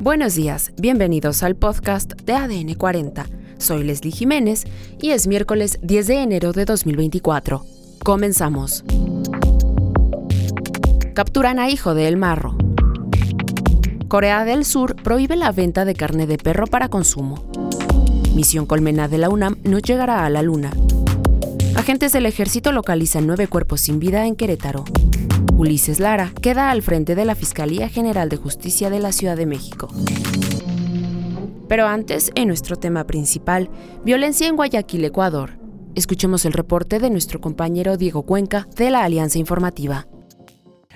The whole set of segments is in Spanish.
Buenos días, bienvenidos al podcast de ADN 40. Soy Leslie Jiménez y es miércoles 10 de enero de 2024. Comenzamos. Capturan a hijo de El Marro. Corea del Sur prohíbe la venta de carne de perro para consumo. Misión Colmena de la UNAM no llegará a la Luna. Agentes del ejército localizan nueve cuerpos sin vida en Querétaro. Ulises Lara queda al frente de la Fiscalía General de Justicia de la Ciudad de México. Pero antes, en nuestro tema principal, violencia en Guayaquil, Ecuador. Escuchemos el reporte de nuestro compañero Diego Cuenca de la Alianza Informativa.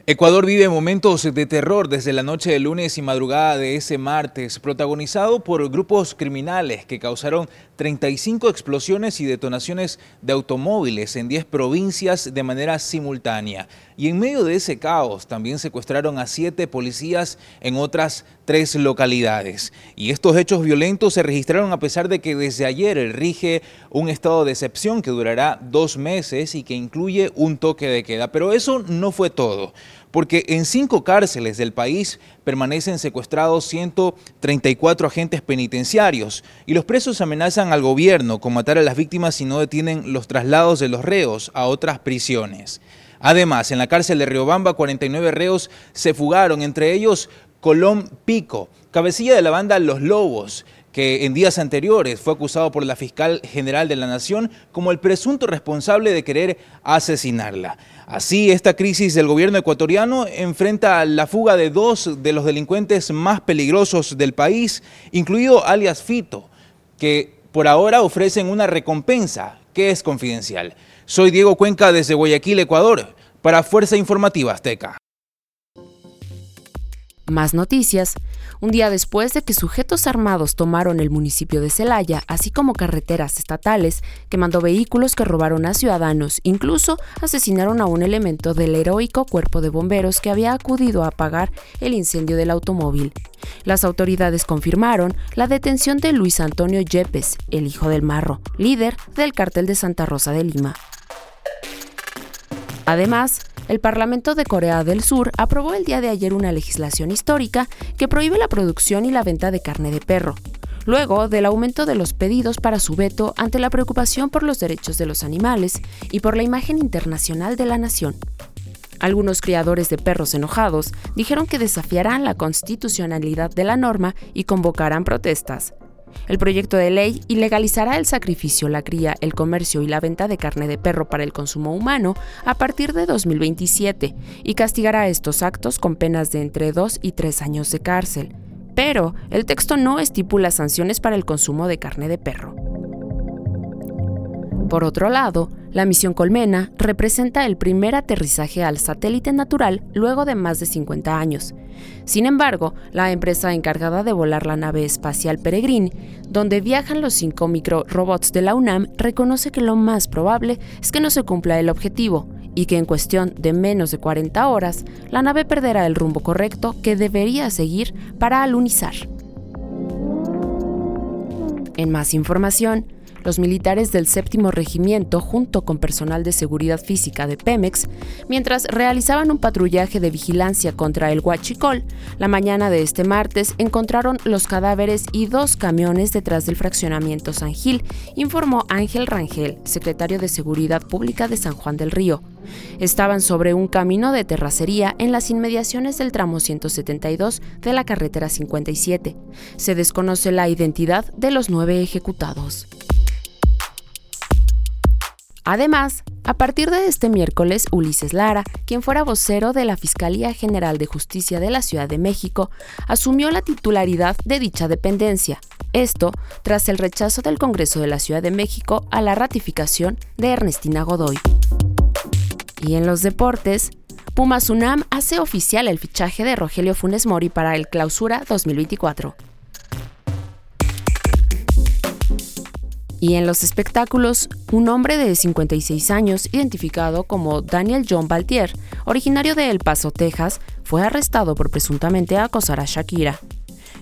Ecuador vive momentos de terror desde la noche de lunes y madrugada de ese martes, protagonizado por grupos criminales que causaron 35 explosiones y detonaciones de automóviles en 10 provincias de manera simultánea. Y en medio de ese caos también secuestraron a siete policías en otras tres localidades. Y estos hechos violentos se registraron a pesar de que desde ayer rige un estado de excepción que durará dos meses y que incluye un toque de queda. Pero eso no fue todo porque en cinco cárceles del país permanecen secuestrados 134 agentes penitenciarios y los presos amenazan al gobierno con matar a las víctimas si no detienen los traslados de los reos a otras prisiones. Además, en la cárcel de Riobamba, 49 reos se fugaron, entre ellos Colón Pico, cabecilla de la banda Los Lobos, que en días anteriores fue acusado por la fiscal general de la Nación como el presunto responsable de querer asesinarla. Así, esta crisis del gobierno ecuatoriano enfrenta la fuga de dos de los delincuentes más peligrosos del país, incluido alias Fito, que por ahora ofrecen una recompensa que es confidencial. Soy Diego Cuenca desde Guayaquil, Ecuador, para Fuerza Informativa Azteca. Más noticias. Un día después de que sujetos armados tomaron el municipio de Celaya, así como carreteras estatales, quemando vehículos que robaron a ciudadanos, incluso asesinaron a un elemento del heroico cuerpo de bomberos que había acudido a apagar el incendio del automóvil. Las autoridades confirmaron la detención de Luis Antonio Yepes, el hijo del Marro, líder del cartel de Santa Rosa de Lima. Además, el Parlamento de Corea del Sur aprobó el día de ayer una legislación histórica que prohíbe la producción y la venta de carne de perro, luego del aumento de los pedidos para su veto ante la preocupación por los derechos de los animales y por la imagen internacional de la nación. Algunos criadores de perros enojados dijeron que desafiarán la constitucionalidad de la norma y convocarán protestas. El proyecto de ley ilegalizará el sacrificio, la cría, el comercio y la venta de carne de perro para el consumo humano a partir de 2027 y castigará estos actos con penas de entre 2 y 3 años de cárcel. Pero el texto no estipula sanciones para el consumo de carne de perro. Por otro lado, la misión Colmena representa el primer aterrizaje al satélite natural luego de más de 50 años. Sin embargo, la empresa encargada de volar la nave espacial Peregrine, donde viajan los cinco microrobots de la UNAM, reconoce que lo más probable es que no se cumpla el objetivo y que en cuestión de menos de 40 horas, la nave perderá el rumbo correcto que debería seguir para alunizar. En más información, los militares del séptimo regimiento, junto con personal de seguridad física de Pemex, mientras realizaban un patrullaje de vigilancia contra el Huachicol, la mañana de este martes encontraron los cadáveres y dos camiones detrás del fraccionamiento San Gil, informó Ángel Rangel, secretario de Seguridad Pública de San Juan del Río. Estaban sobre un camino de terracería en las inmediaciones del tramo 172 de la carretera 57. Se desconoce la identidad de los nueve ejecutados. Además, a partir de este miércoles, Ulises Lara, quien fuera vocero de la Fiscalía General de Justicia de la Ciudad de México, asumió la titularidad de dicha dependencia. Esto tras el rechazo del Congreso de la Ciudad de México a la ratificación de Ernestina Godoy. Y en los deportes, Pumas UNAM hace oficial el fichaje de Rogelio Funes Mori para el Clausura 2024. Y en los espectáculos, un hombre de 56 años, identificado como Daniel John Baltier, originario de El Paso, Texas, fue arrestado por presuntamente acosar a Shakira.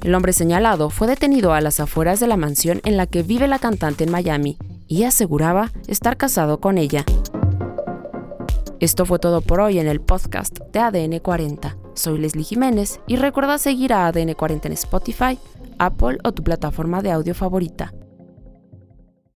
El hombre señalado fue detenido a las afueras de la mansión en la que vive la cantante en Miami y aseguraba estar casado con ella. Esto fue todo por hoy en el podcast de ADN 40. Soy Leslie Jiménez y recuerda seguir a ADN 40 en Spotify, Apple o tu plataforma de audio favorita.